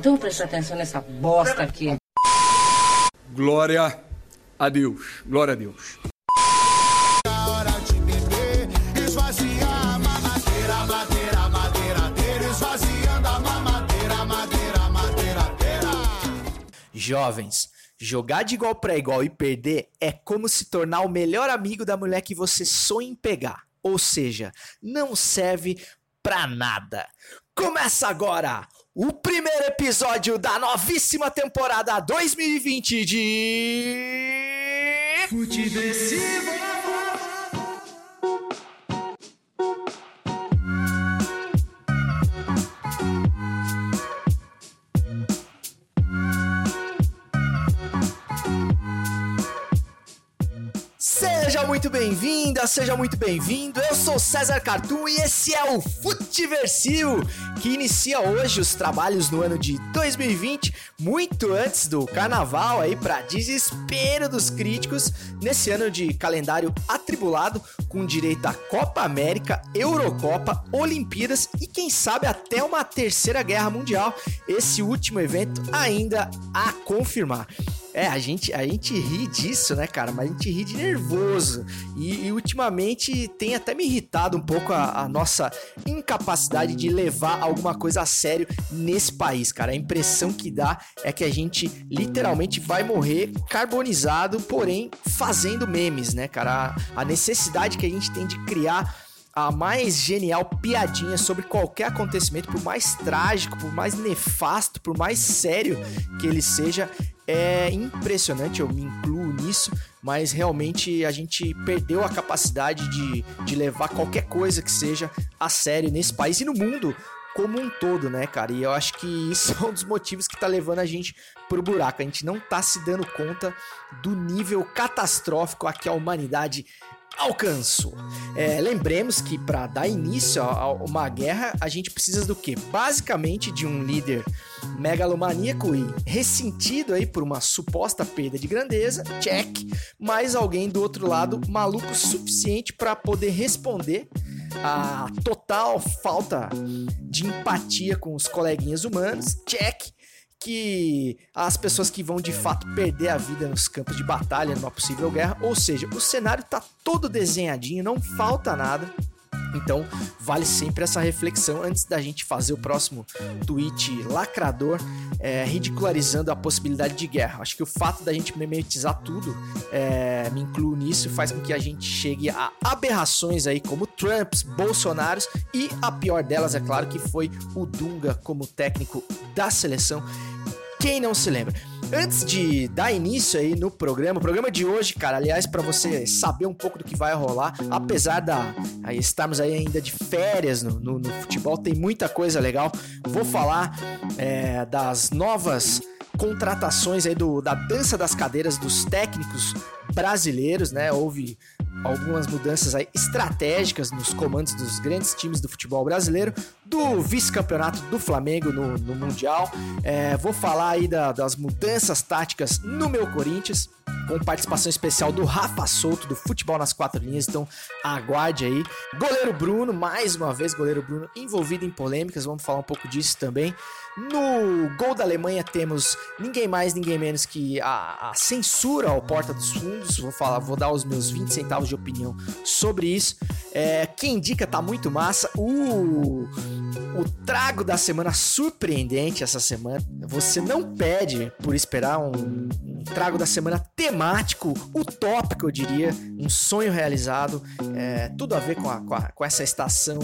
Então presta atenção nessa bosta aqui. Glória a Deus. Glória a Deus. Jovens, jogar de igual para igual e perder é como se tornar o melhor amigo da mulher que você sonha em pegar. Ou seja, não serve pra nada. Começa agora o primeiro episódio da novíssima temporada 2020 de. Futeversivo! Seja muito bem-vinda, seja muito bem-vindo. Eu sou César Cartoon e esse é o Futeversivo, que inicia hoje os trabalhos no ano de 2020, muito antes do carnaval aí para desespero dos críticos, nesse ano de calendário atribulado com direito à Copa América, Eurocopa, Olimpíadas e quem sabe até uma terceira guerra mundial. Esse último evento ainda a confirmar. É, a gente, a gente ri disso, né, cara? Mas a gente ri de nervoso. E, e ultimamente tem até me irritado um pouco a, a, nossa incapacidade de levar alguma coisa a sério nesse país, cara. A impressão que dá é que a gente literalmente vai morrer carbonizado, porém fazendo memes, né, cara? A, a necessidade que a gente tem de criar a mais genial piadinha sobre qualquer acontecimento, por mais trágico, por mais nefasto, por mais sério que ele seja, é impressionante, eu me incluo nisso, mas realmente a gente perdeu a capacidade de, de levar qualquer coisa que seja a sério nesse país e no mundo como um todo, né, cara? E eu acho que isso é um dos motivos que tá levando a gente pro buraco. A gente não tá se dando conta do nível catastrófico a que a humanidade alcançou. É, lembremos que para dar início a uma guerra, a gente precisa do quê? Basicamente de um líder megalomaníaco e ressentido aí por uma suposta perda de grandeza, check, mas alguém do outro lado maluco suficiente para poder responder a total falta de empatia com os coleguinhas humanos, check, que as pessoas que vão de fato perder a vida nos campos de batalha numa possível guerra, ou seja, o cenário tá todo desenhadinho, não falta nada. Então, vale sempre essa reflexão antes da gente fazer o próximo tweet lacrador, é, ridicularizando a possibilidade de guerra. Acho que o fato da gente memetizar tudo, é, me incluo nisso, faz com que a gente chegue a aberrações aí como Trumps, Bolsonaros e a pior delas, é claro, que foi o Dunga como técnico da seleção. Quem não se lembra? Antes de dar início aí no programa, o programa de hoje, cara, aliás, para você saber um pouco do que vai rolar, apesar da aí, estarmos aí ainda de férias no, no, no futebol, tem muita coisa legal. Vou falar é, das novas contratações aí do, da dança das cadeiras dos técnicos brasileiros, né? Houve algumas mudanças aí estratégicas nos comandos dos grandes times do futebol brasileiro, do vice-campeonato do Flamengo no, no Mundial. É, vou falar aí da, das mudanças táticas no meu Corinthians, com participação especial do Rafa Souto, do Futebol nas Quatro Linhas, então aguarde aí. Goleiro Bruno, mais uma vez, goleiro Bruno envolvido em polêmicas, vamos falar um pouco disso também. No gol da Alemanha temos ninguém mais, ninguém menos que a, a censura ao Porta dos Fundos. Vou falar, vou dar os meus 20 centavos de opinião sobre isso. É, quem indica tá muito massa. O, o trago da semana surpreendente essa semana. Você não pede por esperar um, um trago da semana temático, utópico, eu diria. Um sonho realizado. É, tudo a ver com, a, com, a, com essa estação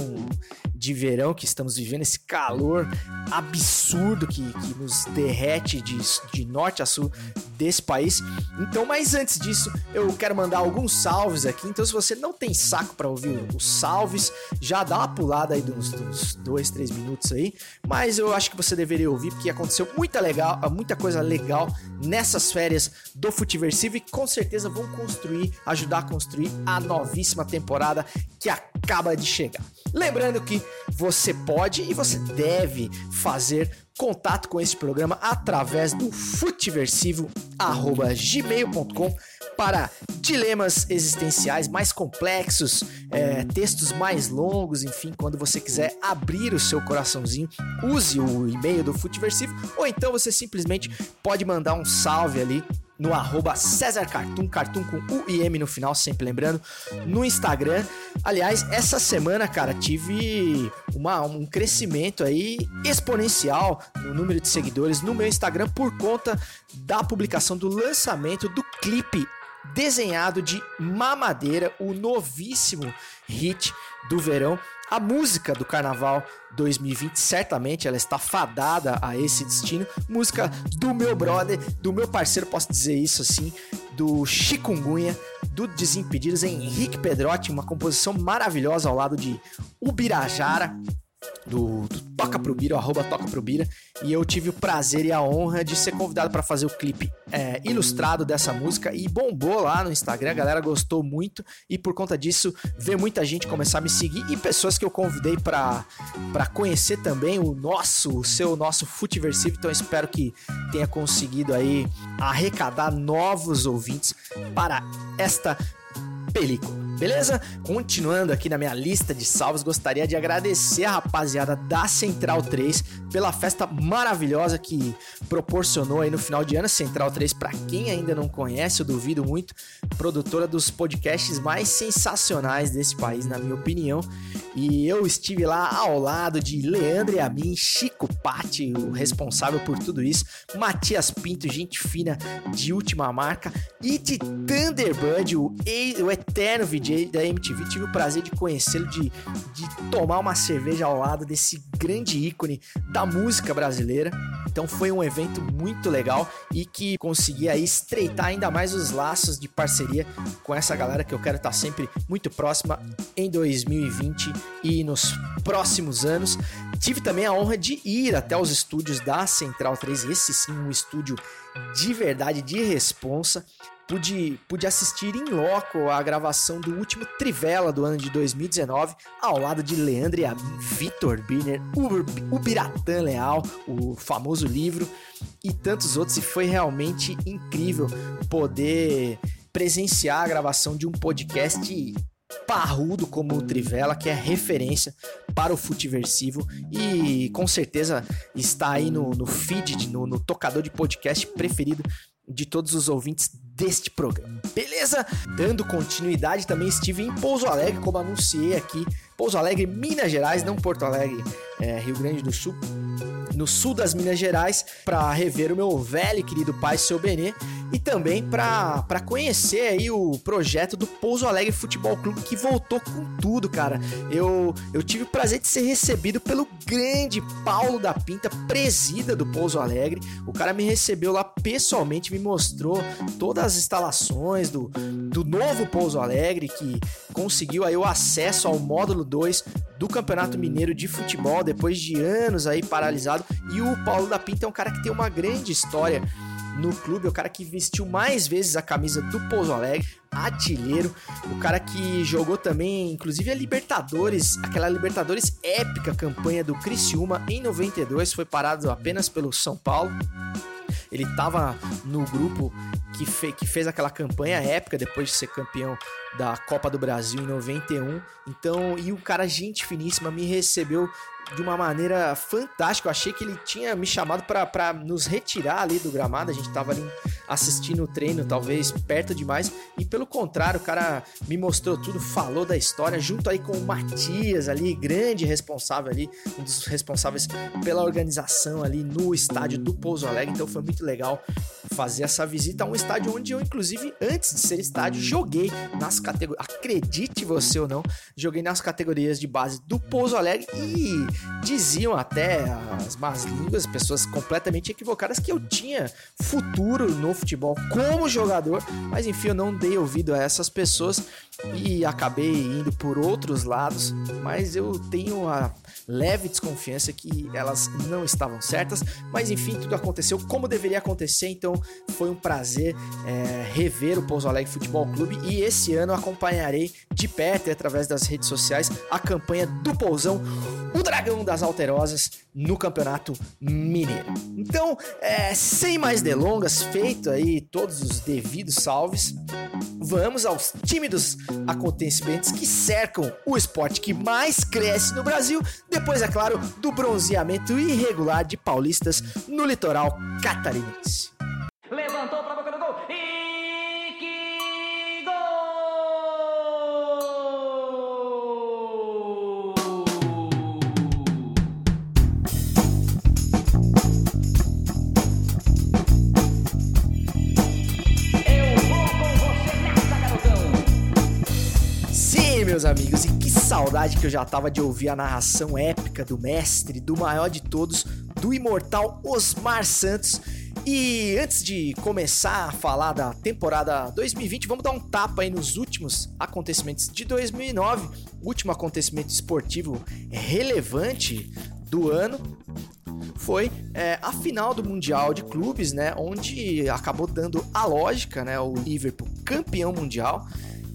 de verão que estamos vivendo, esse calor absurdo que, que nos derrete de, de norte a sul desse país. Então, mas antes disso, eu quero mandar alguns salves aqui. Então, se você não tem saco para ouvir os salves, já dá uma pulada aí dos, dos dois, três minutos aí. Mas eu acho que você deveria ouvir, porque aconteceu muita, legal, muita coisa legal nessas férias do Futiversivo e com certeza vão construir, ajudar a construir a novíssima temporada que acaba de chegar. Lembrando que você pode e você deve fazer contato com esse programa através do futeversivo@gmail.com para dilemas existenciais mais complexos, é, textos mais longos, enfim, quando você quiser abrir o seu coraçãozinho, use o e-mail do Futiversivo, ou então você simplesmente pode mandar um salve ali no arroba César Cartoon, Cartoon com U e M no final, sempre lembrando, no Instagram. Aliás, essa semana, cara, tive uma, um crescimento aí exponencial no número de seguidores no meu Instagram por conta da publicação do lançamento do clipe desenhado de Mamadeira, o novíssimo hit do verão. A música do Carnaval 2020, certamente ela está fadada a esse destino. Música do meu brother, do meu parceiro, posso dizer isso assim, do Chikungunya, do Desimpedidos, Henrique Pedrotti, uma composição maravilhosa ao lado de Ubirajara do, do Toca Pro Bira, arroba Toca Pro Bira, e eu tive o prazer e a honra de ser convidado para fazer o clipe é, ilustrado dessa música e bombou lá no Instagram, a galera gostou muito e por conta disso ver muita gente começar a me seguir e pessoas que eu convidei para conhecer também o nosso, o seu nosso Futiversivo, então espero que tenha conseguido aí arrecadar novos ouvintes para esta película. Beleza? Continuando aqui na minha lista de salvos, gostaria de agradecer a rapaziada da Central 3 pela festa maravilhosa que proporcionou aí no final de ano. Central 3, para quem ainda não conhece, eu duvido muito, produtora dos podcasts mais sensacionais desse país, na minha opinião. E eu estive lá ao lado de Leandro e a mim, Chico Patti, o responsável por tudo isso, Matias Pinto, gente fina de última marca, e de Thunderbird, o, o eterno VJ da MTV. Tive o prazer de conhecê-lo, de, de tomar uma cerveja ao lado desse grande ícone da música brasileira. Então foi um evento muito legal e que consegui aí estreitar ainda mais os laços de parceria com essa galera que eu quero estar sempre muito próxima em 2020 e nos próximos anos. Tive também a honra de ir até os estúdios da Central 3, esse sim um estúdio de verdade, de responsa pude, pude assistir em loco a gravação do último Trivela do ano de 2019, ao lado de Leandro e a. Vitor Birner, o, o Biratã Leal, o famoso livro, e tantos outros, e foi realmente incrível poder presenciar a gravação de um podcast parrudo como o Trivela, que é referência para o futiversivo e com certeza está aí no, no feed, no, no tocador de podcast preferido de todos os ouvintes deste programa. Beleza? Dando continuidade, também estive em Pouso Alegre, como anunciei aqui. Pouso Alegre, Minas Gerais, não Porto Alegre, é, Rio Grande do Sul no sul das Minas Gerais para rever o meu velho e querido pai, seu Benê, e também para conhecer aí o projeto do Pouso Alegre Futebol Clube que voltou com tudo, cara. Eu, eu tive o prazer de ser recebido pelo grande Paulo da Pinta, presida do Pouso Alegre. O cara me recebeu lá pessoalmente, me mostrou todas as instalações do, do novo Pouso Alegre, que conseguiu aí o acesso ao módulo 2 do Campeonato Mineiro de Futebol depois de anos aí paralisado. E o Paulo da Pinta é um cara que tem uma grande história no clube, é o cara que vestiu mais vezes a camisa do Pouso Alegre, artilheiro, o cara que jogou também, inclusive a Libertadores, aquela Libertadores épica campanha do Criciúma em 92, foi parado apenas pelo São Paulo. Ele estava no grupo que, fe que fez aquela campanha épica depois de ser campeão da Copa do Brasil em 91. Então, e o cara, gente finíssima, me recebeu de uma maneira fantástica. Eu achei que ele tinha me chamado para nos retirar ali do gramado. A gente tava ali assistindo o treino, talvez perto demais. E pelo contrário, o cara me mostrou tudo, falou da história, junto aí com o Matias ali, grande responsável ali, um dos responsáveis pela organização ali no estádio do Pouso Alegre. Então foi muito legal fazer essa visita a um estádio onde eu, inclusive, antes de ser estádio, joguei nas categorias. Acredite você ou não, joguei nas categorias de base do Pouso Alegre e diziam até as más línguas, pessoas completamente equivocadas, que eu tinha futuro no futebol como jogador, mas enfim, eu não dei ouvido a essas pessoas e acabei indo por outros lados, mas eu tenho a leve desconfiança que elas não estavam certas, mas enfim, tudo aconteceu como deveria acontecer, então Foi um prazer é, rever o Pouso Alegre Futebol Clube e esse ano acompanharei de perto e através das redes sociais a campanha do Pousão, o Dragão das Alterosas, no Campeonato Mineiro. Então, é, sem mais delongas, feito aí todos os devidos salves, vamos aos tímidos acontecimentos que cercam o esporte que mais cresce no Brasil, depois, é claro, do bronzeamento irregular de paulistas no litoral catarinense. Levantou para saudade que eu já tava de ouvir a narração épica do mestre, do maior de todos, do imortal Osmar Santos. E antes de começar a falar da temporada 2020, vamos dar um tapa aí nos últimos acontecimentos de 2009. O último acontecimento esportivo relevante do ano foi é, a final do Mundial de Clubes, né? Onde acabou dando a lógica, né? O Liverpool campeão mundial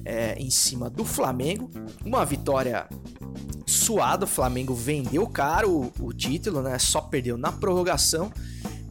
é, em cima do Flamengo. Uma vitória suada, o Flamengo vendeu caro o, o título, né? Só perdeu na prorrogação.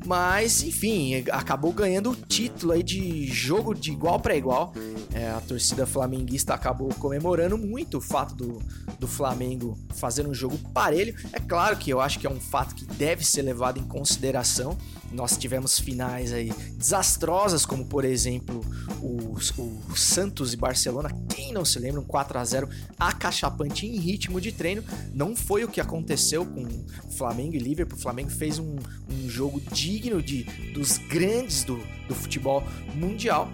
Mas, enfim, acabou ganhando o título aí de jogo de igual para igual. É, a torcida flamenguista acabou comemorando muito o fato do, do Flamengo fazer um jogo parelho. É claro que eu acho que é um fato que deve ser levado em consideração. Nós tivemos finais aí desastrosas, como por exemplo o, o Santos e Barcelona. Quem não se lembra? Um 4 a 0 acachapante em ritmo de treino. Não foi o que aconteceu com Flamengo e Liverpool. O Flamengo fez um, um jogo digno de, dos grandes do, do futebol mundial.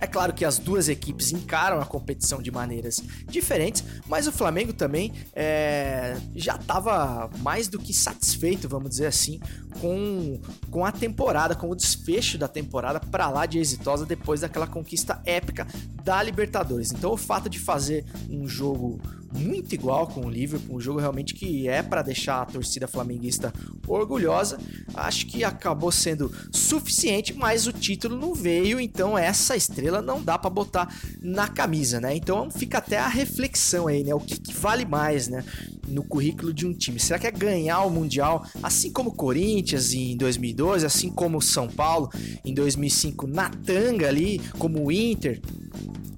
É claro que as duas equipes encaram a competição de maneiras diferentes, mas o Flamengo também é, já estava mais do que satisfeito, vamos dizer assim, com, com a temporada, com o desfecho da temporada para lá de exitosa depois daquela conquista épica da Libertadores. Então, o fato de fazer um jogo muito igual com o Liverpool, um jogo realmente que é para deixar a torcida flamenguista orgulhosa. Acho que acabou sendo suficiente, mas o título não veio, então essa estrela não dá para botar na camisa, né? Então fica até a reflexão aí, né? O que, que vale mais, né? No currículo de um time. Será que é ganhar o Mundial, assim como o Corinthians em 2012, assim como o São Paulo em 2005 na tanga ali, como o Inter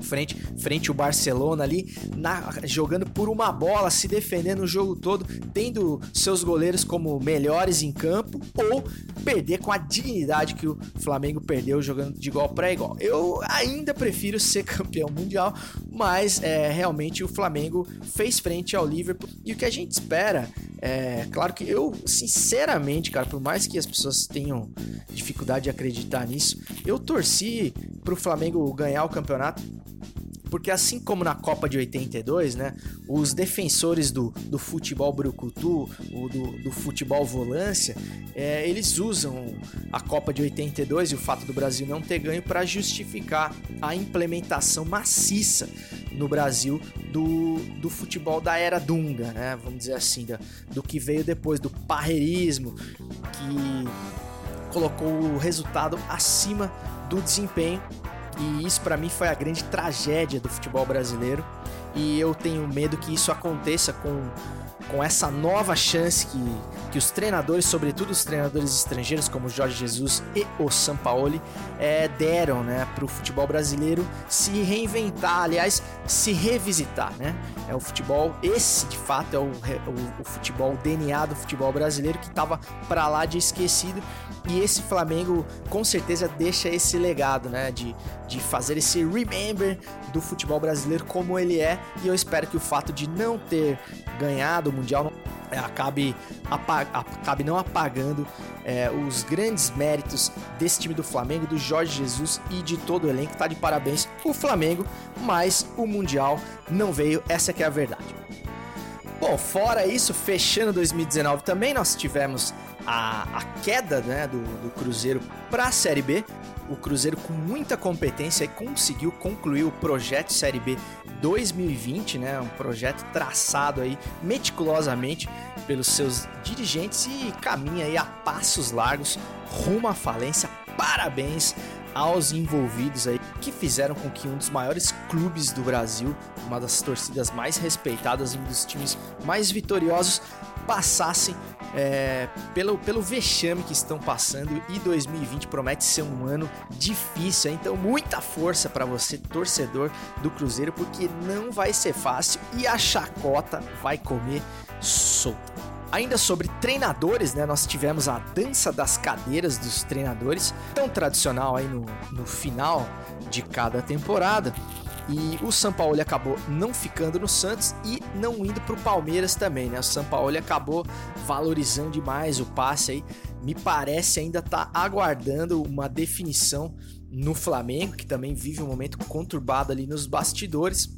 frente frente o Barcelona ali na, jogando por uma bola, se defendendo o jogo todo, tendo seus goleiros como melhores em campo ou perder com a dignidade que o Flamengo perdeu jogando de igual para igual. Eu ainda prefiro ser campeão mundial, mas é, realmente o Flamengo fez frente ao Liverpool e o que a gente espera é claro que eu sinceramente, cara, por mais que as pessoas tenham dificuldade de acreditar nisso, eu torci pro Flamengo ganhar o campeonato porque assim como na Copa de 82, né, os defensores do, do futebol brucutu, o do, do futebol volância, é, eles usam a Copa de 82 e o fato do Brasil não ter ganho para justificar a implementação maciça no Brasil do, do futebol da era Dunga, né, vamos dizer assim, da, do que veio depois do parreirismo, que colocou o resultado acima do desempenho e isso para mim foi a grande tragédia do futebol brasileiro. E eu tenho medo que isso aconteça com, com essa nova chance que, que os treinadores, sobretudo os treinadores estrangeiros como Jorge Jesus e o Sampaoli, é, deram né, para o futebol brasileiro se reinventar, aliás, se revisitar. Né? É o futebol, esse de fato é o, o, o futebol, o DNA do futebol brasileiro que estava para lá de esquecido e esse Flamengo com certeza deixa esse legado, né? De, de fazer esse remember do futebol brasileiro como ele é. E eu espero que o fato de não ter ganhado o Mundial é, acabe, acabe não apagando é, os grandes méritos desse time do Flamengo, do Jorge Jesus e de todo o elenco. Tá de parabéns o Flamengo, mas o Mundial não veio, essa que é a verdade. Bom, fora isso, fechando 2019 também, nós tivemos a, a queda né, do, do Cruzeiro para a Série B. O Cruzeiro, com muita competência, conseguiu concluir o projeto Série B 2020, né? Um projeto traçado aí meticulosamente pelos seus dirigentes e caminha aí a passos largos rumo à falência parabéns aos envolvidos aí que fizeram com que um dos maiores clubes do Brasil, uma das torcidas mais respeitadas, um dos times mais vitoriosos, passassem é, pelo, pelo vexame que estão passando e 2020 promete ser um ano difícil, então muita força para você, torcedor do Cruzeiro, porque não vai ser fácil e a chacota vai comer solta. Ainda sobre treinadores, né? Nós tivemos a dança das cadeiras dos treinadores, tão tradicional aí no, no final de cada temporada. E o São Paulo acabou não ficando no Santos e não indo para o Palmeiras também, né? O São Paulo acabou valorizando demais o passe aí. Me parece ainda tá aguardando uma definição no Flamengo, que também vive um momento conturbado ali nos bastidores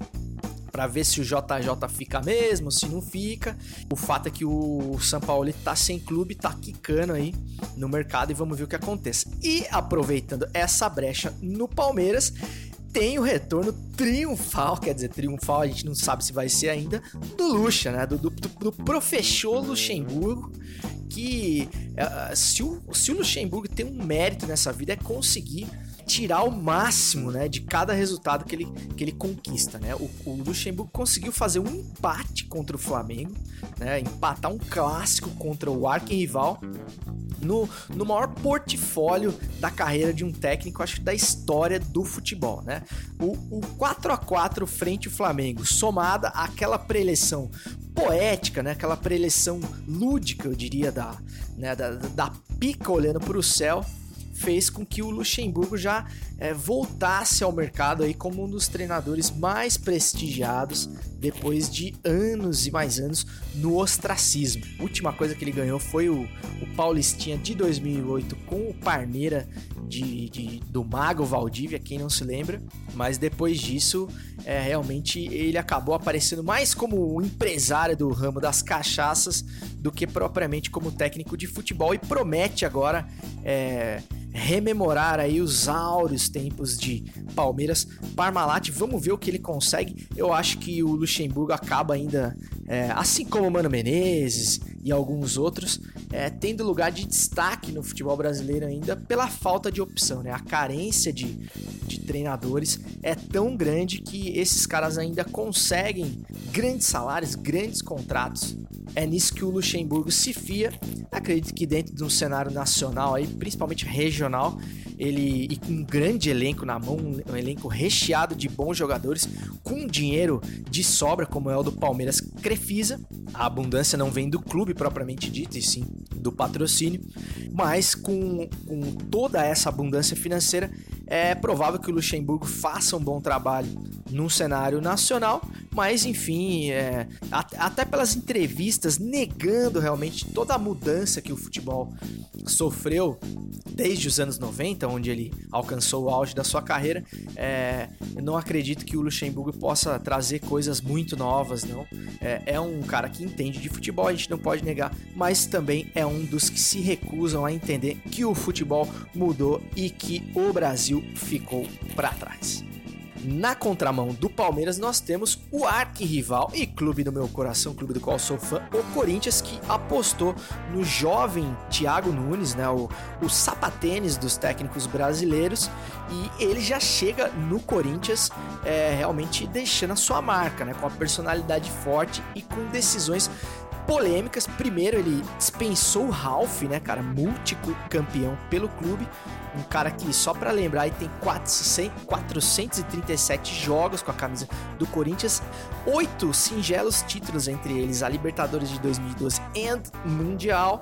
para ver se o JJ fica mesmo, se não fica. O fato é que o São Paulo tá sem clube, tá quicando aí no mercado e vamos ver o que acontece. E aproveitando essa brecha no Palmeiras, tem o retorno triunfal, quer dizer, triunfal a gente não sabe se vai ser ainda, do Lucha, né? Do, do, do professor Luxemburgo, que uh, se, o, se o Luxemburgo tem um mérito nessa vida é conseguir tirar o máximo, né, de cada resultado que ele, que ele conquista, né? O, o Luxemburgo conseguiu fazer um empate contra o Flamengo, né? Empatar um clássico contra o arquirrival no, no maior portfólio da carreira de um técnico, acho que da história do futebol, né? O, o 4 a 4 frente ao Flamengo, somada àquela preleção poética, né? Aquela preleção lúdica, eu diria, da, né? da, da pica olhando para o céu, fez com que o Luxemburgo já é, voltasse ao mercado aí como um dos treinadores mais prestigiados depois de anos e mais anos no ostracismo. A última coisa que ele ganhou foi o, o Paulistinha de 2008 com o Parmeira de, de, do Mago Valdívia, quem não se lembra, mas depois disso, é, realmente ele acabou aparecendo mais como empresário do ramo das cachaças do que propriamente como técnico de futebol e promete agora é, rememorar aí os áureos tempos de Palmeiras Parmalat. Vamos ver o que ele consegue. Eu acho que o Luxemburgo acaba ainda, é, assim como o Mano Menezes e alguns outros, é, tendo lugar de destaque no futebol brasileiro ainda pela falta de opção, né? A carência de, de treinadores é tão grande que esses caras ainda conseguem grandes salários, grandes contratos. É nisso que o Luxemburgo se fia. Acredito que dentro de um cenário nacional aí, principalmente regional, ele e com um grande elenco na mão, um elenco recheado de bons jogadores, com dinheiro de sobra, como é o do Palmeiras Crefisa. A abundância não vem do clube propriamente dito, e sim do patrocínio, mas com, com toda essa abundância financeira, é provável que o Luxemburgo faça um bom trabalho num cenário nacional, mas enfim, é, até pelas entrevistas negando realmente toda a mudança que o futebol sofreu desde os anos 90, onde ele alcançou o auge da sua carreira, é, eu não acredito que o Luxemburgo possa trazer coisas muito novas, não. É, é, um cara que entende de futebol, a gente não pode negar, mas também é um dos que se recusam a entender que o futebol mudou e que o Brasil ficou para trás. Na contramão do Palmeiras, nós temos o arquirrival e clube do meu coração, clube do qual sou fã, o Corinthians, que apostou no jovem Thiago Nunes, né, o, o sapatênis dos técnicos brasileiros, e ele já chega no Corinthians é, realmente deixando a sua marca, né, com a personalidade forte e com decisões polêmicas. Primeiro, ele dispensou o Ralph, né, cara, multicampeão pelo clube um cara que, só para lembrar, aí tem 437 jogos com a camisa do Corinthians, oito singelos títulos, entre eles a Libertadores de 2012 e Mundial.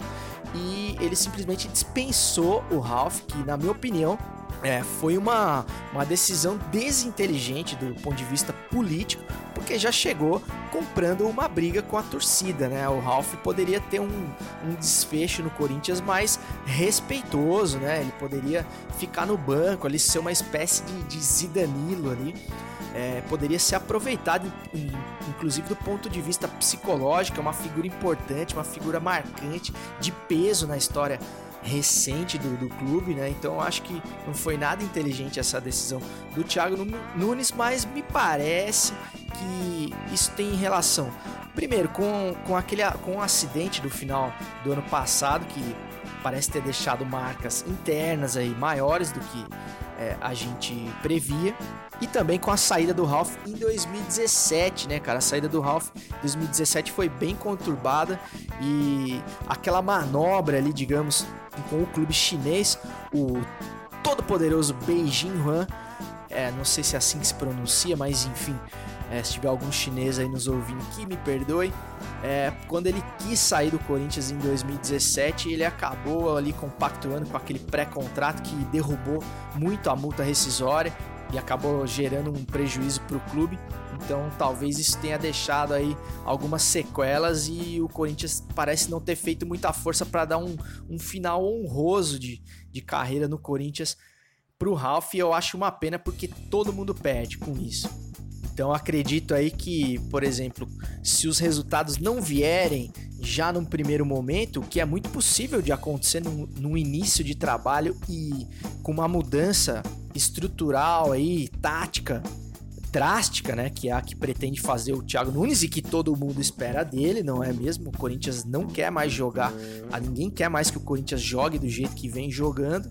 E ele simplesmente dispensou o Ralph, que, na minha opinião, é, foi uma, uma decisão desinteligente do ponto de vista político, porque já chegou comprando uma briga com a torcida, né? O Ralph poderia ter um, um desfecho no Corinthians mais respeitoso, né? Ele poderia ficar no banco ali, ser uma espécie de, de Zidanilo ali. É, poderia ser aproveitado, inclusive do ponto de vista psicológico, é uma figura importante, uma figura marcante, de peso na história recente do, do clube, né? Então acho que não foi nada inteligente essa decisão do Thiago Nunes, mas me parece que isso tem relação, primeiro, com, com aquele com o acidente do final do ano passado que parece ter deixado marcas internas aí maiores do que é, a gente previa. E também com a saída do Ralph em 2017, né, cara? A saída do Ralph em 2017 foi bem conturbada e aquela manobra ali, digamos, com o clube chinês, o todo poderoso Beijing Huan, é, não sei se é assim que se pronuncia, mas enfim, é, se tiver algum chinês aí nos ouvindo que me perdoe, é, quando ele quis sair do Corinthians em 2017, ele acabou ali compactuando com aquele pré-contrato que derrubou muito a multa rescisória e acabou gerando um prejuízo para o clube. Então talvez isso tenha deixado aí algumas sequelas e o Corinthians parece não ter feito muita força para dar um, um final honroso de, de carreira no Corinthians para o Ralf e eu acho uma pena porque todo mundo perde com isso. Então acredito aí que, por exemplo, se os resultados não vierem já num primeiro momento, que é muito possível de acontecer no, no início de trabalho e com uma mudança estrutural aí, tática, drástica, né, que é a que pretende fazer o Thiago Nunes e que todo mundo espera dele, não é mesmo? O Corinthians não quer mais jogar, ninguém quer mais que o Corinthians jogue do jeito que vem jogando.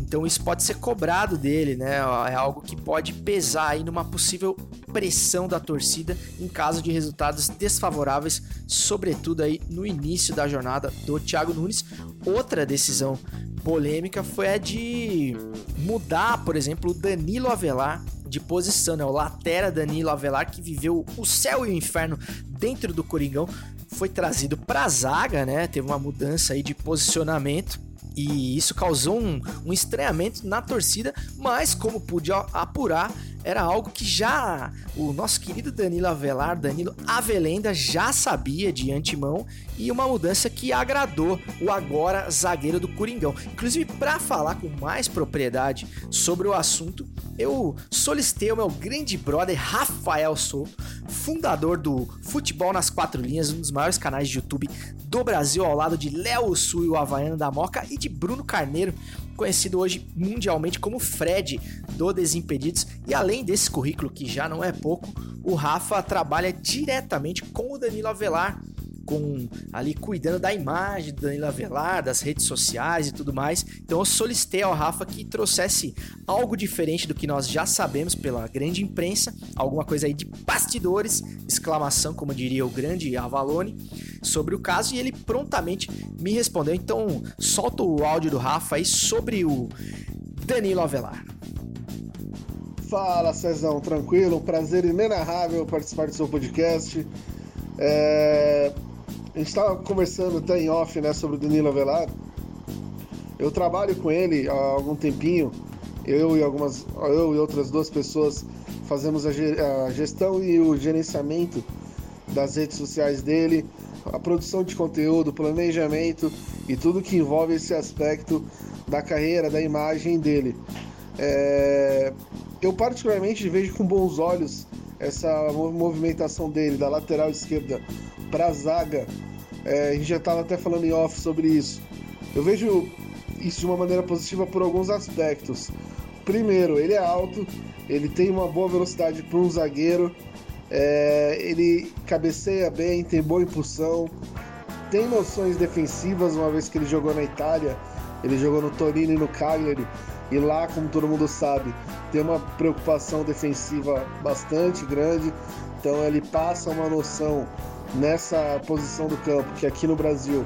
Então isso pode ser cobrado dele, né? É algo que pode pesar aí numa possível pressão da torcida em caso de resultados desfavoráveis, sobretudo aí no início da jornada do Thiago Nunes. Outra decisão polêmica foi a de mudar, por exemplo, o Danilo Avelar de posição, né? O latera Danilo Avelar que viveu o céu e o inferno dentro do Coringão foi trazido para a zaga, né? Teve uma mudança aí de posicionamento e isso causou um, um estranhamento na torcida, mas como pude apurar, era algo que já o nosso querido Danilo Avelar, Danilo Avelenda, já sabia de antemão e uma mudança que agradou o agora zagueiro do Coringão. Inclusive, para falar com mais propriedade sobre o assunto, eu solicitei o meu grande brother Rafael Souto, fundador do Futebol nas Quatro Linhas, um dos maiores canais de YouTube do Brasil, ao lado de Léo Sul e o Havaiano da Moca e de Bruno Carneiro, conhecido hoje mundialmente como Fred do Desimpedidos. E além desse currículo, que já não é pouco, o Rafa trabalha diretamente com o Danilo Avelar com ali cuidando da imagem do Danilo Avelar, das redes sociais e tudo mais. Então eu solicitei ao Rafa que trouxesse algo diferente do que nós já sabemos pela grande imprensa, alguma coisa aí de bastidores, exclamação, como diria o grande Avalone, sobre o caso e ele prontamente me respondeu. Então solta o áudio do Rafa aí sobre o Danilo Avelar. Fala Cezão, tranquilo? Prazer inenarrável participar do seu podcast. É... A gente estava conversando até em off né, sobre o Danilo Avelar. Eu trabalho com ele há algum tempinho. Eu e algumas, eu e outras duas pessoas fazemos a gestão e o gerenciamento das redes sociais dele, a produção de conteúdo, planejamento e tudo que envolve esse aspecto da carreira, da imagem dele. É... Eu particularmente vejo com bons olhos essa movimentação dele da lateral esquerda para a zaga. É, a gente já estava até falando em off sobre isso. Eu vejo isso de uma maneira positiva por alguns aspectos. Primeiro, ele é alto, ele tem uma boa velocidade para um zagueiro, é, ele cabeceia bem, tem boa impulsão, tem noções defensivas, uma vez que ele jogou na Itália, ele jogou no Torino e no Cagliari, e lá, como todo mundo sabe, tem uma preocupação defensiva bastante grande, então ele passa uma noção nessa posição do campo que aqui no Brasil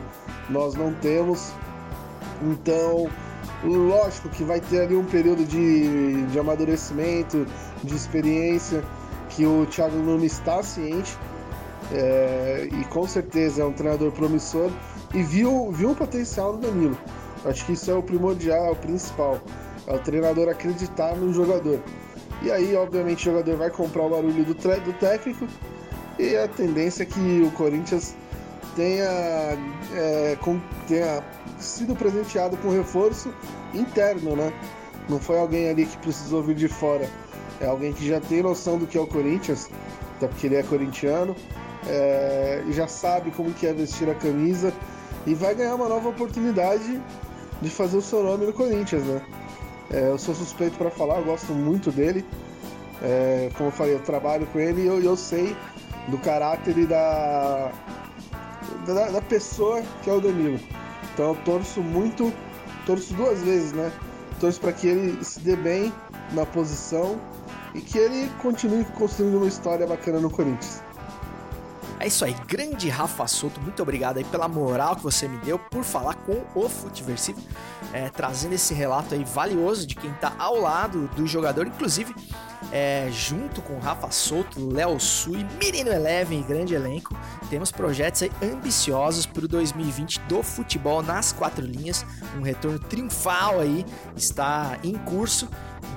nós não temos. Então, lógico que vai ter ali um período de, de amadurecimento, de experiência, que o Thiago Nunes está ciente. É, e com certeza é um treinador promissor e viu, viu o potencial no Danilo. Acho que isso é o primordial, é o principal. É o treinador acreditar no jogador. E aí, obviamente, o jogador vai comprar o barulho do, do técnico e a tendência é que o Corinthians tenha, é, com, tenha sido presenteado com reforço interno, né? Não foi alguém ali que precisou vir de fora. É alguém que já tem noção do que é o Corinthians, até porque ele é corintiano, é, já sabe como que é vestir a camisa e vai ganhar uma nova oportunidade de fazer o seu nome no Corinthians, né? É, eu sou suspeito para falar, eu gosto muito dele. É, como eu falei, eu trabalho com ele e eu, eu sei do caráter e da, da, da, pessoa que é o Danilo. Então eu torço muito, torço duas vezes, né? Torço para que ele se dê bem na posição e que ele continue construindo uma história bacana no Corinthians. É isso aí, grande Rafa Souto, muito obrigado aí pela moral que você me deu por falar com o Futiversivo, é, trazendo esse relato aí valioso de quem tá ao lado do jogador, inclusive é, junto com Rafa Souto, Léo Sui, Menino Eleven e grande elenco, temos projetos ambiciosos para o 2020 do futebol nas quatro linhas, um retorno triunfal aí está em curso,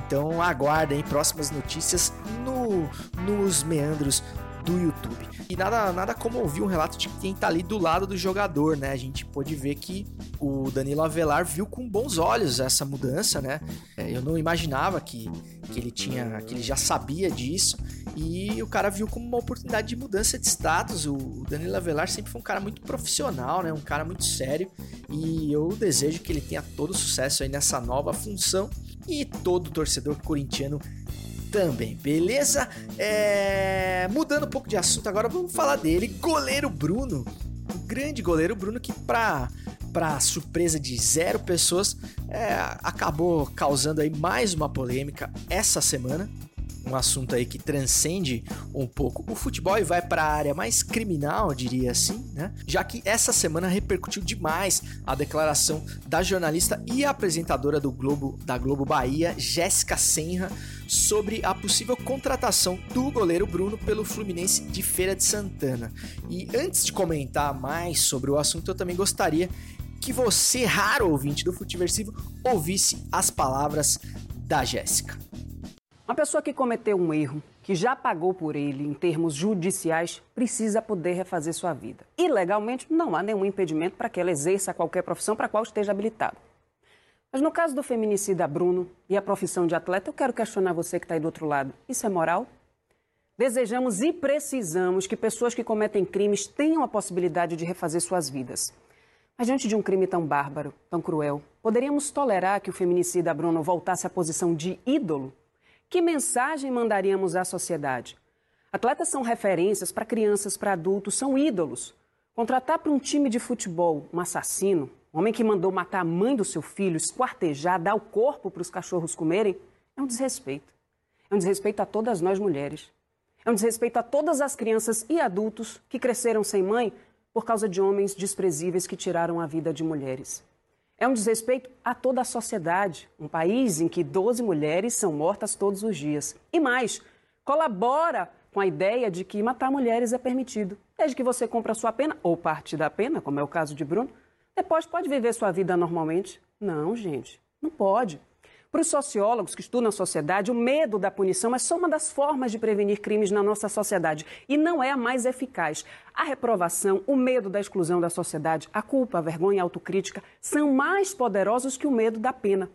então aguardem próximas notícias no, nos meandros do YouTube. E nada, nada como ouvir um relato de quem tá ali do lado do jogador, né? A gente pôde ver que o Danilo Avelar viu com bons olhos essa mudança, né? É, eu não imaginava que, que ele tinha, que ele já sabia disso e o cara viu como uma oportunidade de mudança de status. O Danilo Avelar sempre foi um cara muito profissional, né? Um cara muito sério e eu desejo que ele tenha todo sucesso aí nessa nova função e todo torcedor corintiano também, beleza? É... Mudando um pouco de assunto agora, vamos falar dele, goleiro Bruno. O grande goleiro Bruno que pra, pra surpresa de zero pessoas é, acabou causando aí mais uma polêmica essa semana um assunto aí que transcende um pouco o futebol e vai para a área mais criminal, diria assim, né? Já que essa semana repercutiu demais a declaração da jornalista e apresentadora do Globo da Globo Bahia, Jéssica Senra, sobre a possível contratação do goleiro Bruno pelo Fluminense de Feira de Santana. E antes de comentar mais sobre o assunto, eu também gostaria que você, raro ouvinte do Futiversivo, ouvisse as palavras da Jéssica. Uma pessoa que cometeu um erro, que já pagou por ele em termos judiciais, precisa poder refazer sua vida. E legalmente não há nenhum impedimento para que ela exerça qualquer profissão para a qual esteja habilitado. Mas no caso do feminicida Bruno e a profissão de atleta, eu quero questionar você que está aí do outro lado. Isso é moral? Desejamos e precisamos que pessoas que cometem crimes tenham a possibilidade de refazer suas vidas. Mas diante de um crime tão bárbaro, tão cruel, poderíamos tolerar que o feminicida Bruno voltasse à posição de ídolo que mensagem mandaríamos à sociedade? Atletas são referências para crianças, para adultos, são ídolos. Contratar para um time de futebol um assassino, homem que mandou matar a mãe do seu filho, esquartejar, dar o corpo para os cachorros comerem, é um desrespeito. É um desrespeito a todas nós mulheres. É um desrespeito a todas as crianças e adultos que cresceram sem mãe por causa de homens desprezíveis que tiraram a vida de mulheres. É um desrespeito a toda a sociedade, um país em que 12 mulheres são mortas todos os dias. E mais, colabora com a ideia de que matar mulheres é permitido. Desde que você compra a sua pena, ou parte da pena, como é o caso de Bruno, depois pode viver sua vida normalmente. Não, gente, não pode. Para os sociólogos que estudam a sociedade, o medo da punição é só uma das formas de prevenir crimes na nossa sociedade e não é a mais eficaz. A reprovação, o medo da exclusão da sociedade, a culpa, a vergonha, a autocrítica são mais poderosos que o medo da pena.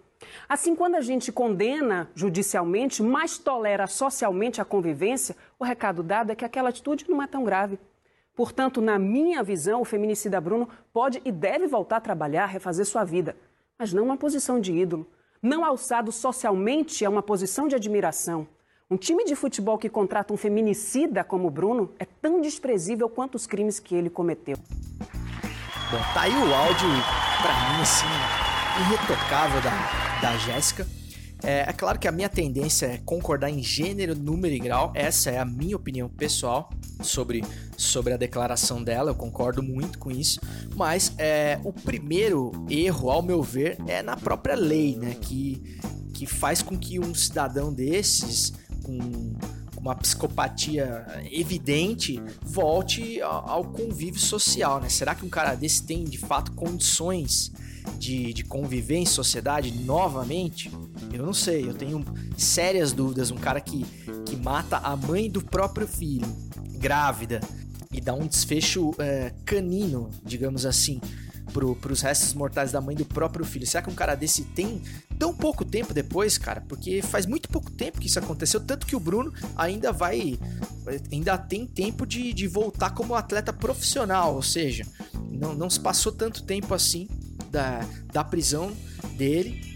Assim, quando a gente condena judicialmente, mas tolera socialmente a convivência, o recado dado é que aquela atitude não é tão grave. Portanto, na minha visão, o feminicida Bruno pode e deve voltar a trabalhar, refazer sua vida, mas não uma posição de ídolo não alçado socialmente a uma posição de admiração. Um time de futebol que contrata um feminicida como Bruno é tão desprezível quanto os crimes que ele cometeu. Bom, tá aí o áudio, pra mim, assim, irretocável da, da Jéssica. É, é, claro que a minha tendência é concordar em gênero, número e grau. Essa é a minha opinião pessoal sobre, sobre a declaração dela. Eu concordo muito com isso. Mas é, o primeiro erro, ao meu ver, é na própria lei, né? Que, que faz com que um cidadão desses, com uma psicopatia evidente, volte ao convívio social, né? Será que um cara desse tem de fato condições de, de conviver em sociedade novamente? Eu não sei, eu tenho sérias dúvidas. Um cara que, que mata a mãe do próprio filho, grávida, e dá um desfecho é, canino, digamos assim, pro, pros restos mortais da mãe do próprio filho. Será que um cara desse tem tão pouco tempo depois, cara? Porque faz muito pouco tempo que isso aconteceu, tanto que o Bruno ainda vai. ainda tem tempo de, de voltar como atleta profissional, ou seja, não, não se passou tanto tempo assim da, da prisão dele.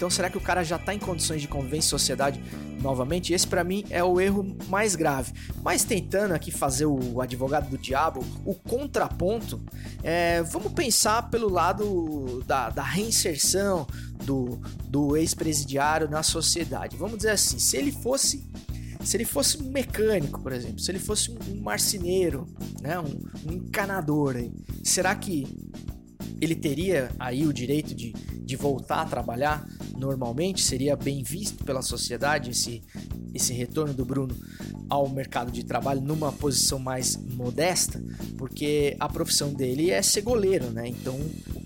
Então será que o cara já tá em condições de conviver em sociedade novamente, esse para mim é o erro mais grave. Mas tentando aqui fazer o advogado do diabo, o contraponto, é, vamos pensar pelo lado da, da reinserção do, do ex-presidiário na sociedade. Vamos dizer assim, se ele fosse se ele fosse um mecânico, por exemplo, se ele fosse um, marceneiro, né, um, um encanador, será que ele teria aí o direito de, de voltar a trabalhar normalmente? Seria bem visto pela sociedade esse, esse retorno do Bruno ao mercado de trabalho numa posição mais modesta? Porque a profissão dele é ser goleiro, né? Então,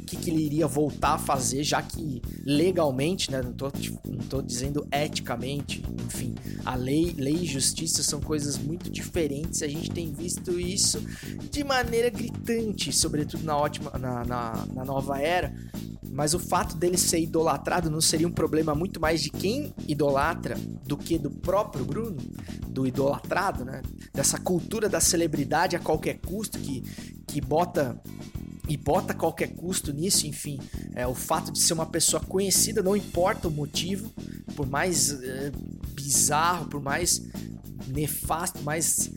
que, que ele iria voltar a fazer, já que legalmente, né? Não tô, não tô dizendo eticamente, enfim, a lei, lei e justiça são coisas muito diferentes. A gente tem visto isso de maneira gritante, sobretudo na, ótima, na, na, na nova era. Mas o fato dele ser idolatrado não seria um problema muito mais de quem idolatra do que do próprio Bruno, do idolatrado, né? Dessa cultura da celebridade a qualquer custo que, que bota e bota qualquer custo nisso, enfim, é o fato de ser uma pessoa conhecida, não importa o motivo, por mais é, bizarro, por mais nefasto, mais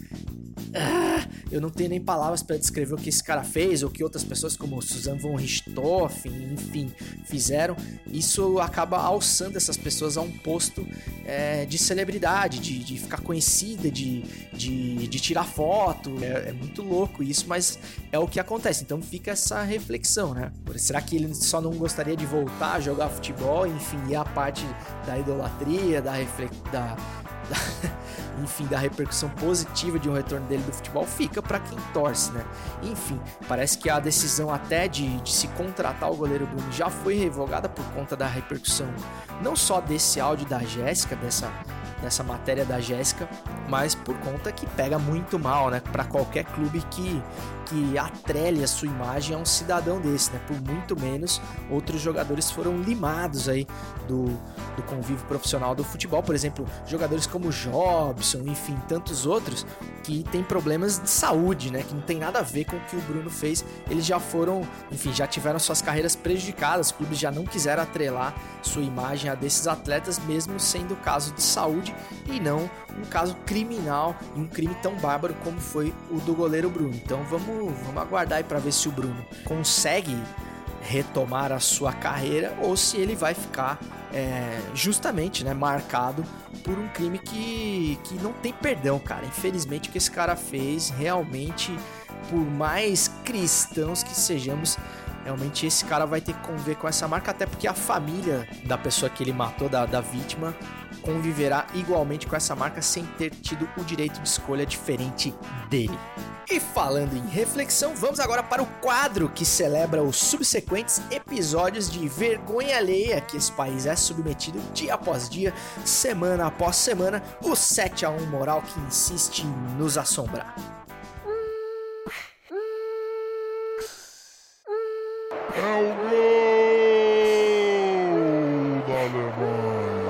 ah, eu não tenho nem palavras para descrever o que esse cara fez, ou que outras pessoas como Susan von Richthofen, enfim, fizeram. Isso acaba alçando essas pessoas a um posto é, de celebridade, de, de ficar conhecida, de, de, de tirar foto. É, é, muito louco isso, mas é o que acontece. Então fica essa reflexão, né? Será que ele só não gostaria de voltar a jogar futebol? Enfim, e a parte da idolatria, da, refle da enfim, da repercussão positiva de um retorno dele do futebol fica para quem torce, né? Enfim, parece que a decisão até de, de se contratar o goleiro Bruno já foi revogada por conta da repercussão não só desse áudio da Jéssica, dessa dessa matéria da Jéssica, mas por conta que pega muito mal, né, para qualquer clube que que atrele a sua imagem a um cidadão desse, né? Por muito menos, outros jogadores foram limados aí do, do convívio profissional do futebol, por exemplo, jogadores como Jobson, enfim, tantos outros que têm problemas de saúde, né? Que não tem nada a ver com o que o Bruno fez. Eles já foram, enfim, já tiveram suas carreiras prejudicadas, clubes já não quiseram atrelar sua imagem a desses atletas, mesmo sendo caso de saúde e não um caso criminal e um crime tão bárbaro como foi o do goleiro Bruno. Então vamos, vamos aguardar aí para ver se o Bruno consegue retomar a sua carreira ou se ele vai ficar é, justamente né, marcado por um crime que, que não tem perdão, cara. Infelizmente, o que esse cara fez realmente, por mais cristãos que sejamos, realmente esse cara vai ter que conviver com essa marca, até porque a família da pessoa que ele matou, da, da vítima, conviverá igualmente com essa marca sem ter tido o direito de escolha diferente dele. E falando em reflexão, vamos agora para o quadro que celebra os subsequentes episódios de vergonha alheia que esse país é submetido dia após dia, semana após semana, o 7 a 1 moral que insiste em nos assombrar. É o gol da Alemanha.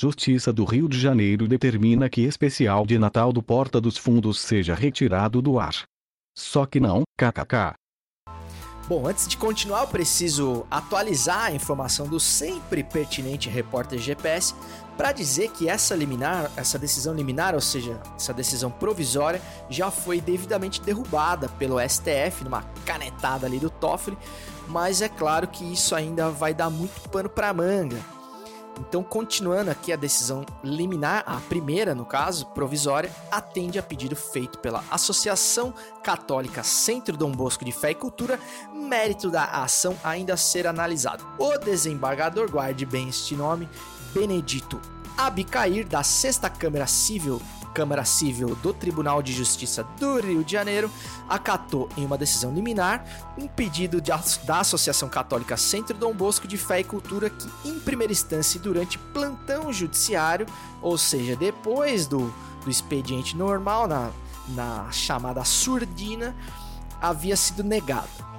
Justiça do Rio de Janeiro determina que especial de Natal do Porta dos Fundos seja retirado do ar. Só que não, kkk. Bom, antes de continuar, eu preciso atualizar a informação do sempre pertinente repórter GPS para dizer que essa liminar, essa decisão liminar, ou seja, essa decisão provisória, já foi devidamente derrubada pelo STF numa canetada ali do Toffoli, mas é claro que isso ainda vai dar muito pano para manga. Então, continuando aqui a decisão liminar, a primeira, no caso, provisória, atende a pedido feito pela Associação Católica Centro Dom Bosco de Fé e Cultura, mérito da ação ainda a ser analisado. O desembargador, guarde bem este nome, Benedito Abicair, da Sexta Câmara Civil Câmara Civil do Tribunal de Justiça do Rio de Janeiro acatou em uma decisão liminar um pedido de, da Associação Católica Centro Dom Bosco de Fé e Cultura que, em primeira instância e durante plantão judiciário, ou seja, depois do, do expediente normal, na, na chamada surdina, havia sido negado.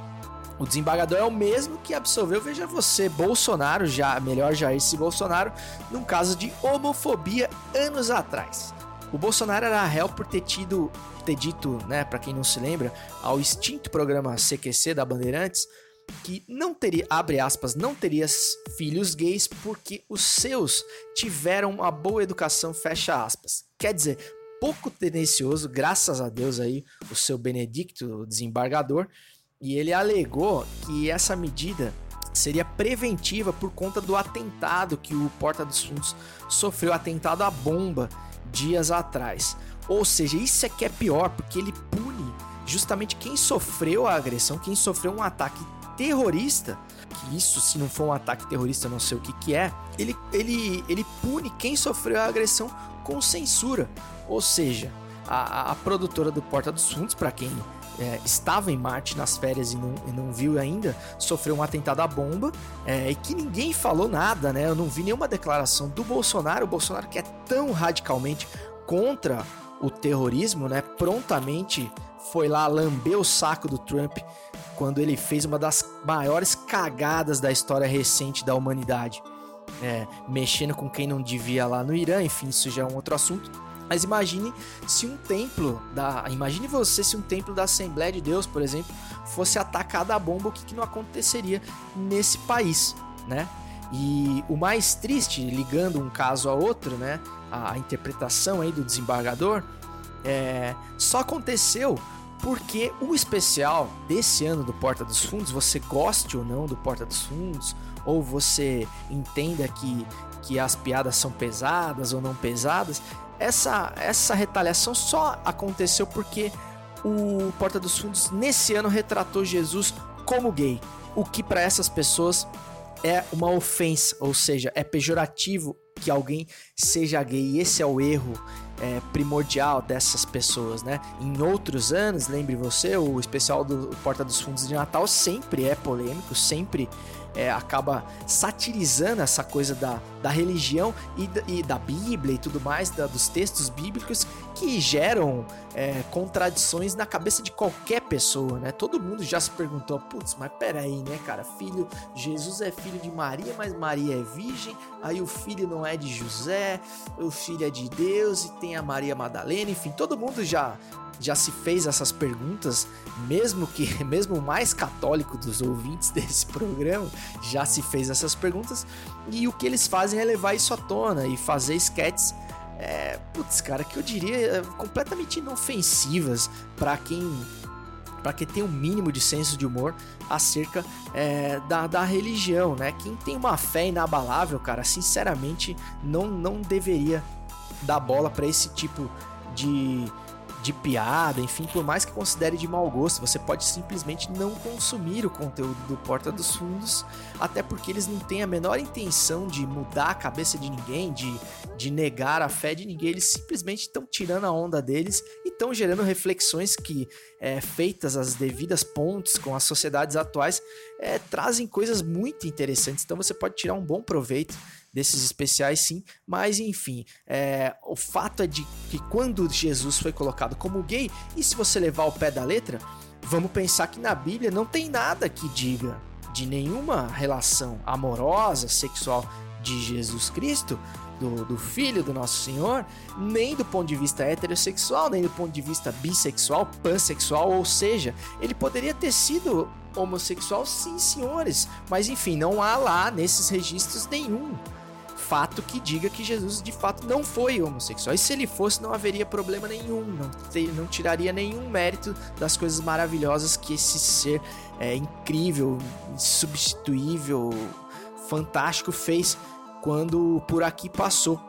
O desembargador é o mesmo que absolveu, veja você, Bolsonaro, já melhor Jair se Bolsonaro, num caso de homofobia anos atrás. O Bolsonaro era réu por ter tido, ter dito, né, para quem não se lembra, ao extinto programa CQC da Bandeirantes, que não teria, abre aspas, não teria filhos gays porque os seus tiveram uma boa educação, fecha aspas. Quer dizer, pouco tendencioso, graças a Deus aí, o seu Benedicto, o desembargador, e ele alegou que essa medida seria preventiva por conta do atentado que o Porta dos Fundos sofreu, atentado à bomba dias atrás. Ou seja, isso é que é pior, porque ele pune justamente quem sofreu a agressão, quem sofreu um ataque terrorista, que isso se não for um ataque terrorista, não sei o que que é, ele, ele, ele pune quem sofreu a agressão com censura. Ou seja, a, a produtora do Porta dos Fundos, para quem é, estava em Marte nas férias e não, e não, viu ainda, sofreu um atentado à bomba é, e que ninguém falou nada, né? Eu não vi nenhuma declaração do Bolsonaro. O Bolsonaro que é tão radicalmente contra o terrorismo, né? Prontamente foi lá lamber o saco do Trump quando ele fez uma das maiores cagadas da história recente da humanidade. É, mexendo com quem não devia lá no Irã, enfim, isso já é um outro assunto. Mas imagine se um templo da. Imagine você se um templo da Assembleia de Deus, por exemplo, fosse atacado a bomba, o que, que não aconteceria nesse país, né? E o mais triste, ligando um caso a outro, né? A, a interpretação aí do desembargador, é, só aconteceu porque o especial desse ano do Porta dos Fundos, você goste ou não do Porta dos Fundos, ou você entenda que, que as piadas são pesadas ou não pesadas, essa, essa retaliação só aconteceu porque o Porta dos Fundos nesse ano retratou Jesus como gay, o que para essas pessoas é uma ofensa, ou seja, é pejorativo que alguém seja gay. E esse é o erro é, primordial dessas pessoas, né? Em outros anos, lembre você, o especial do Porta dos Fundos de Natal sempre é polêmico, sempre é, acaba satirizando essa coisa da, da religião e, e da Bíblia e tudo mais, da, dos textos bíblicos que geram é, contradições na cabeça de qualquer pessoa, né? Todo mundo já se perguntou, putz, mas peraí, né, cara? Filho, Jesus é filho de Maria, mas Maria é virgem, aí o filho não é de José, o filho é de Deus e tem a Maria Madalena, enfim, todo mundo já já se fez essas perguntas, mesmo que mesmo o mais católico dos ouvintes desse programa já se fez essas perguntas, e o que eles fazem é levar isso à tona e fazer sketches é, putz, cara, que eu diria é, completamente inofensivas para quem para quem tem um mínimo de senso de humor acerca é, da, da religião, né? Quem tem uma fé inabalável, cara, sinceramente não, não deveria dar bola para esse tipo de, de piada, enfim, por mais que considere de mau gosto, você pode simplesmente não consumir o conteúdo do Porta dos Fundos, até porque eles não têm a menor intenção de mudar a cabeça de ninguém, de, de negar a fé de ninguém, eles simplesmente estão tirando a onda deles e estão gerando reflexões que, é, feitas as devidas pontes com as sociedades atuais, é, trazem coisas muito interessantes, então você pode tirar um bom proveito desses especiais, sim. Mas enfim, é, o fato é de que quando Jesus foi colocado como gay, e se você levar o pé da letra, vamos pensar que na Bíblia não tem nada que diga de nenhuma relação amorosa, sexual de Jesus Cristo, do, do, filho do nosso Senhor, nem do ponto de vista heterossexual, nem do ponto de vista bissexual, pansexual, ou seja, ele poderia ter sido homossexual, sim, senhores, mas enfim, não há lá nesses registros nenhum fato que diga que Jesus de fato não foi homossexual. E se ele fosse, não haveria problema nenhum, não, não tiraria nenhum mérito das coisas maravilhosas que esse ser é, incrível, insubstituível, fantástico fez quando por aqui passou.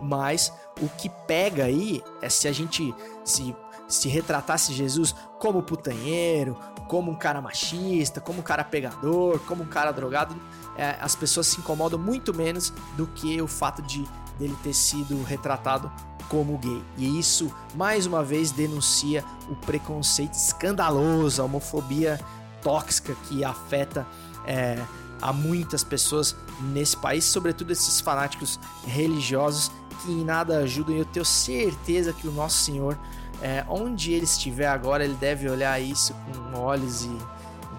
Mas o que pega aí é se a gente se, se retratasse Jesus como putanheiro, como um cara machista, como um cara pegador, como um cara drogado é, as pessoas se incomodam muito menos do que o fato de dele ter sido retratado como gay. E isso, mais uma vez, denuncia o preconceito escandaloso, a homofobia tóxica que afeta é, a muitas pessoas nesse país, sobretudo esses fanáticos religiosos que em nada ajudam. E eu tenho certeza que o nosso Senhor, é, onde ele estiver agora, ele deve olhar isso com olhos e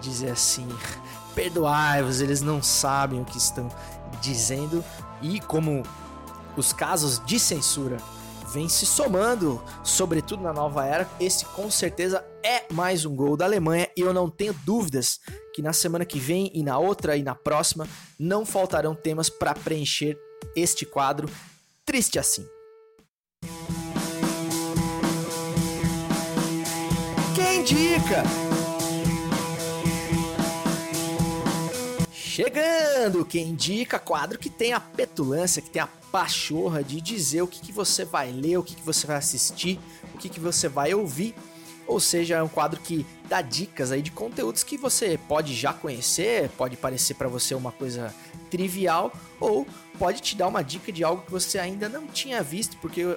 dizer assim: perdoai-vos, eles não sabem o que estão dizendo. E como os casos de censura vêm se somando, sobretudo na nova era, esse com certeza é mais um gol da Alemanha e eu não tenho dúvidas que na semana que vem e na outra e na próxima não faltarão temas para preencher este quadro triste assim. Indica? Chegando, quem indica quadro que tem a petulância, que tem a pachorra de dizer o que, que você vai ler, o que, que você vai assistir, o que, que você vai ouvir. Ou seja, é um quadro que dá dicas aí de conteúdos que você pode já conhecer, pode parecer para você uma coisa trivial, ou pode te dar uma dica de algo que você ainda não tinha visto, porque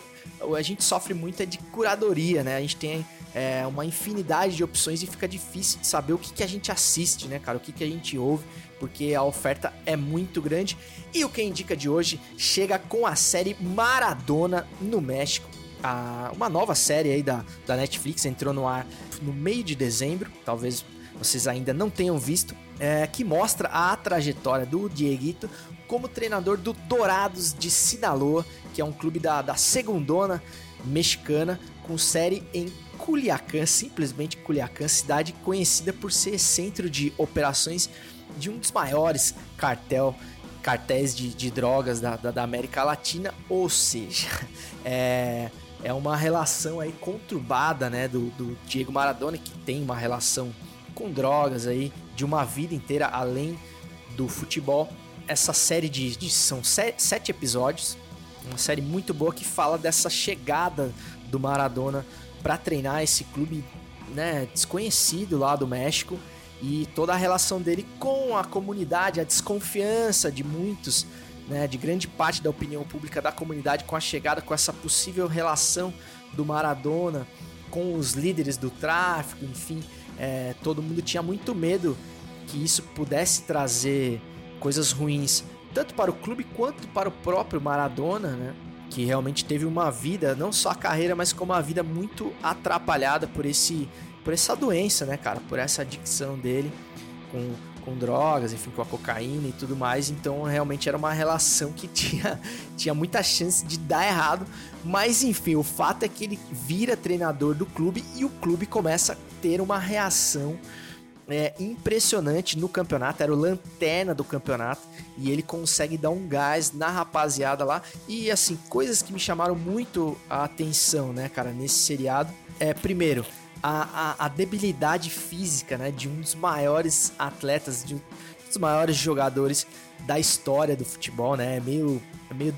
a gente sofre muito é de curadoria, né? A gente tem é, uma infinidade de opções e fica difícil de saber o que, que a gente assiste, né, cara? O que, que a gente ouve porque a oferta é muito grande. E o que indica de hoje chega com a série Maradona no México. A, uma nova série aí da, da Netflix entrou no ar no meio de dezembro, talvez vocês ainda não tenham visto, é, que mostra a trajetória do Dieguito como treinador do Dourados de Sinaloa, que é um clube da, da segundona mexicana, com série em Culiacán, simplesmente Culiacán, cidade conhecida por ser centro de operações de um dos maiores cartel, cartéis de, de drogas da, da, da, América Latina, ou seja, é, é uma relação aí conturbada, né, do, do Diego Maradona, que tem uma relação com drogas aí, de uma vida inteira além do futebol. Essa série de, de são sete episódios, uma série muito boa que fala dessa chegada do Maradona para treinar esse clube né, desconhecido lá do México e toda a relação dele com a comunidade, a desconfiança de muitos, né, de grande parte da opinião pública da comunidade com a chegada, com essa possível relação do Maradona com os líderes do tráfico, enfim, é, todo mundo tinha muito medo que isso pudesse trazer coisas ruins tanto para o clube quanto para o próprio Maradona, né? Que realmente teve uma vida, não só a carreira, mas como uma vida muito atrapalhada por esse por essa doença, né, cara? Por essa adicção dele com, com drogas, enfim, com a cocaína e tudo mais. Então, realmente era uma relação que tinha, tinha muita chance de dar errado. Mas, enfim, o fato é que ele vira treinador do clube e o clube começa a ter uma reação é, impressionante no campeonato. Era o lanterna do campeonato e ele consegue dar um gás na rapaziada lá. E, assim, coisas que me chamaram muito a atenção, né, cara, nesse seriado. É, primeiro, a, a, a, debilidade física né, de um dos maiores atletas, de um dos maiores jogadores da história do futebol, né? É meio, é meio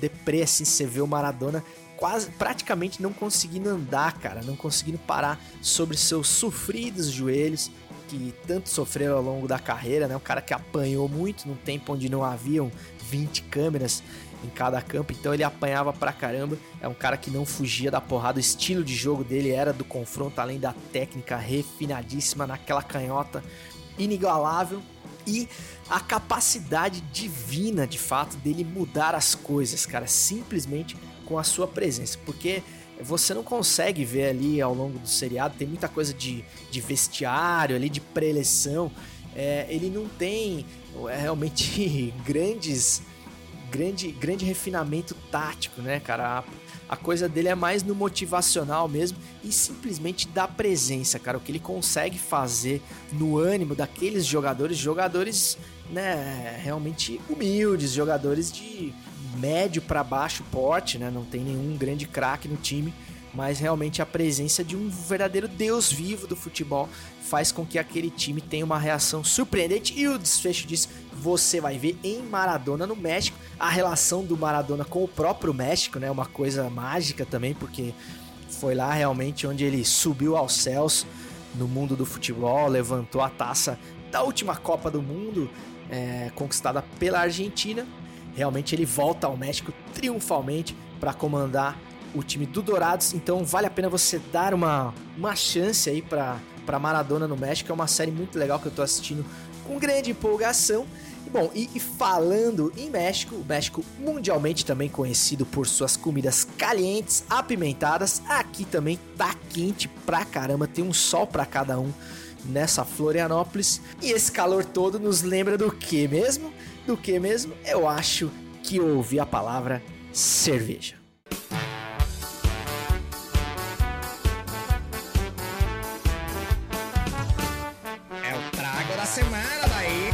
deprê, assim, você vê o Maradona quase, praticamente não conseguindo andar, cara, não conseguindo parar sobre seus sofridos joelhos, que tanto sofreram ao longo da carreira, né? Um cara que apanhou muito num tempo onde não haviam 20 câmeras em cada campo, então ele apanhava pra caramba. É um cara que não fugia da porrada, o estilo de jogo dele era do confronto, além da técnica refinadíssima naquela canhota inigualável e a capacidade divina, de fato, dele mudar as coisas, cara, simplesmente com a sua presença, porque você não consegue ver ali ao longo do seriado, tem muita coisa de, de vestiário ali, de preleção, é, ele não tem é, realmente grandes grande, grande refinamento tático, né, cara? A, a, coisa dele é mais no motivacional mesmo e simplesmente da presença, cara. O que ele consegue fazer no ânimo daqueles jogadores, jogadores, né, realmente humildes, jogadores de médio para baixo porte, né? Não tem nenhum grande craque no time, mas realmente a presença de um verdadeiro deus vivo do futebol faz com que aquele time tenha uma reação surpreendente e o desfecho disso você vai ver em Maradona no México a relação do Maradona com o próprio México, né? Uma coisa mágica também, porque foi lá realmente onde ele subiu aos céus no mundo do futebol, levantou a taça da última Copa do Mundo é, conquistada pela Argentina. Realmente ele volta ao México triunfalmente para comandar o time do Dourados. Então vale a pena você dar uma, uma chance aí para Maradona no México. É uma série muito legal que eu tô assistindo com grande empolgação. Bom, e, falando em México, o México mundialmente também conhecido por suas comidas calientes, apimentadas, aqui também tá quente pra caramba, tem um sol pra cada um nessa Florianópolis. E esse calor todo nos lembra do que mesmo? do que mesmo? Eu acho que ouvi a palavra cerveja. É o trago da semana daí.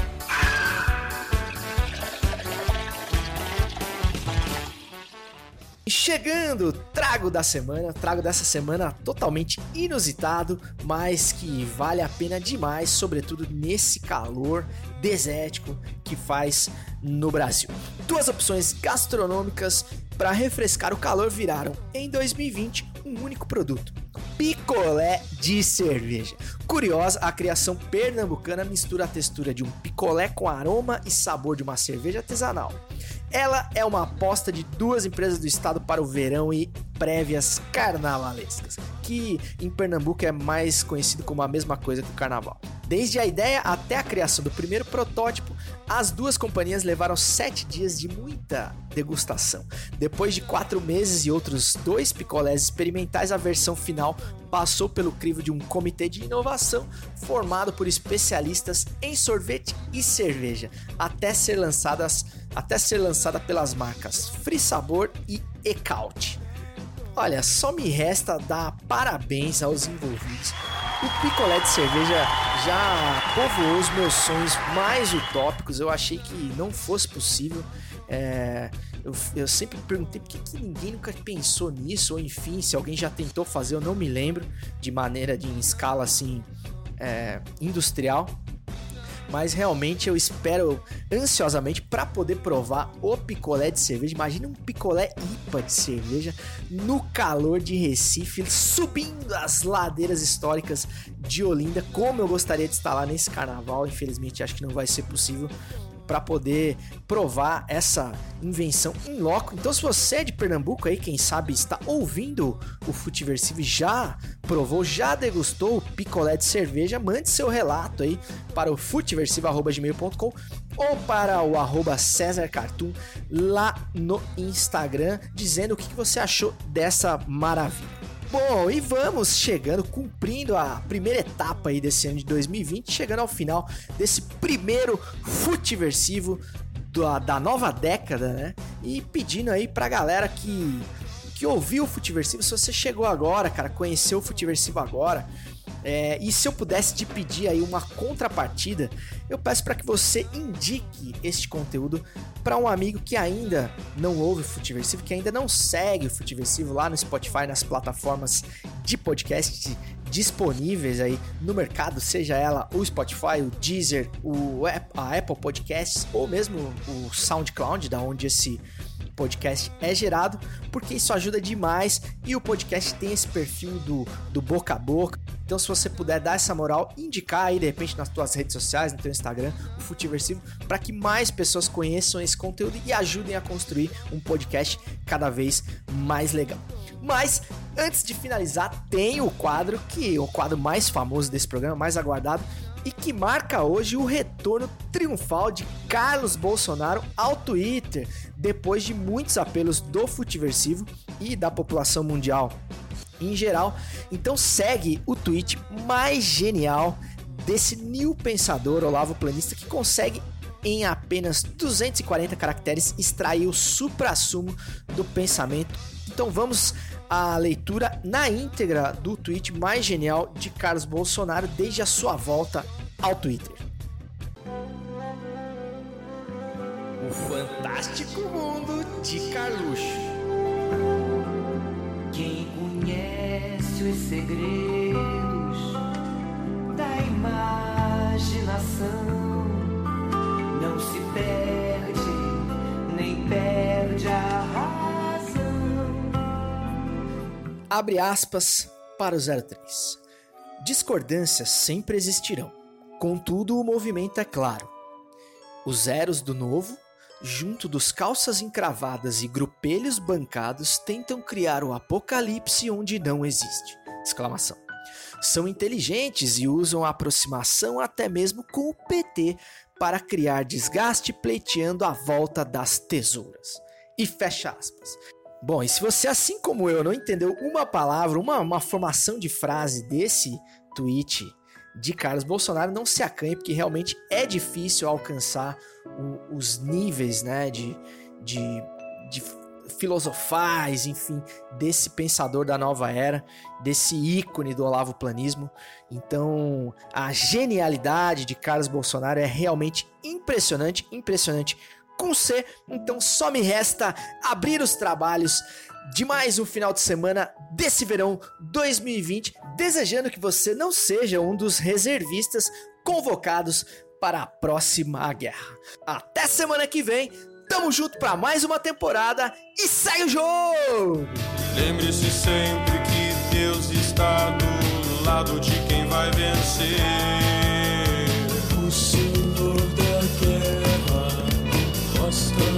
Chegando, trago da semana, trago dessa semana totalmente inusitado, mas que vale a pena demais, sobretudo nesse calor desértico que faz no Brasil. Duas opções gastronômicas para refrescar o calor viraram em 2020 um único produto: picolé de cerveja. Curiosa, a criação pernambucana mistura a textura de um picolé com aroma e sabor de uma cerveja artesanal. Ela é uma aposta de duas empresas do estado para o verão e prévias carnavalescas, que em Pernambuco é mais conhecido como a mesma coisa que o carnaval. Desde a ideia até a criação do primeiro protótipo, as duas companhias levaram sete dias de muita degustação. Depois de quatro meses e outros dois picolés experimentais, a versão final passou pelo crivo de um comitê de inovação formado por especialistas em sorvete e cerveja, até ser lançadas até ser lançada pelas marcas Free Sabor e Ecaute. Olha, só me resta dar parabéns aos envolvidos. O picolé de cerveja já povoou os meus sonhos mais utópicos. Eu achei que não fosse possível. É, eu, eu, sempre perguntei por que, que, ninguém nunca pensou nisso, ou enfim, se alguém já tentou fazer, eu não me lembro, de maneira de escala assim é, industrial mas realmente eu espero ansiosamente para poder provar o picolé de cerveja. Imagina um picolé IPA de cerveja no calor de Recife, subindo as ladeiras históricas de Olinda, como eu gostaria de estar lá nesse carnaval. Infelizmente, acho que não vai ser possível para poder provar essa invenção em loco. Então, se você é de Pernambuco aí, quem sabe está ouvindo o Futiversivo já provou, já degustou o picolé de cerveja, mande seu relato aí para o futiversivo@gmail.com ou para o arroba César Cartoon lá no Instagram, dizendo o que você achou dessa maravilha. Bom, e vamos chegando, cumprindo a primeira etapa aí desse ano de 2020, chegando ao final desse primeiro futiversivo da, da nova década, né? E pedindo aí pra galera que, que ouviu o futiversivo, se você chegou agora, cara, conheceu o futiversivo agora, é, e se eu pudesse te pedir aí uma contrapartida, eu peço para que você indique este conteúdo para um amigo que ainda não ouve o Futiversivo, que ainda não segue o Futiversivo lá no Spotify, nas plataformas de podcast disponíveis aí no mercado, seja ela o Spotify, o Deezer, o a Apple Podcasts ou mesmo o SoundCloud, da onde esse podcast é gerado, porque isso ajuda demais e o podcast tem esse perfil do, do boca a boca. Então, se você puder dar essa moral, indicar aí de repente nas tuas redes sociais, no teu Instagram, o Futiversivo, para que mais pessoas conheçam esse conteúdo e ajudem a construir um podcast cada vez mais legal. Mas antes de finalizar, tem o quadro que é o quadro mais famoso desse programa, mais aguardado, e que marca hoje o retorno triunfal de Carlos Bolsonaro ao Twitter, depois de muitos apelos do futiversivo e da população mundial em geral. Então segue o tweet mais genial desse new pensador Olavo Planista que consegue em apenas 240 caracteres extrair o supra-sumo do pensamento. Então vamos à leitura na íntegra do tweet mais genial de Carlos Bolsonaro desde a sua volta ao Twitter. O fantástico mundo de Carluxo. Quem conhece os segredos da imaginação não se perde, nem perde a razão. Abre aspas para o 03. Discordâncias sempre existirão Contudo, o movimento é claro. Os zeros do novo, junto dos calças encravadas e grupelhos bancados, tentam criar o apocalipse onde não existe. Exclamação. São inteligentes e usam a aproximação até mesmo com o PT para criar desgaste pleiteando a volta das tesouras. E fecha aspas. Bom, e se você, assim como eu, não entendeu uma palavra, uma, uma formação de frase desse tweet de Carlos Bolsonaro, não se acanhe, porque realmente é difícil alcançar o, os níveis né, de, de, de filosofais, enfim, desse pensador da nova era, desse ícone do Olavo Planismo. Então, a genialidade de Carlos Bolsonaro é realmente impressionante, impressionante com C. Então só me resta abrir os trabalhos de mais um final de semana desse verão 2020, desejando que você não seja um dos reservistas convocados para a próxima guerra. Até semana que vem, tamo junto para mais uma temporada e segue o jogo! Lembre-se sempre que Deus está do lado de quem vai vencer. lost.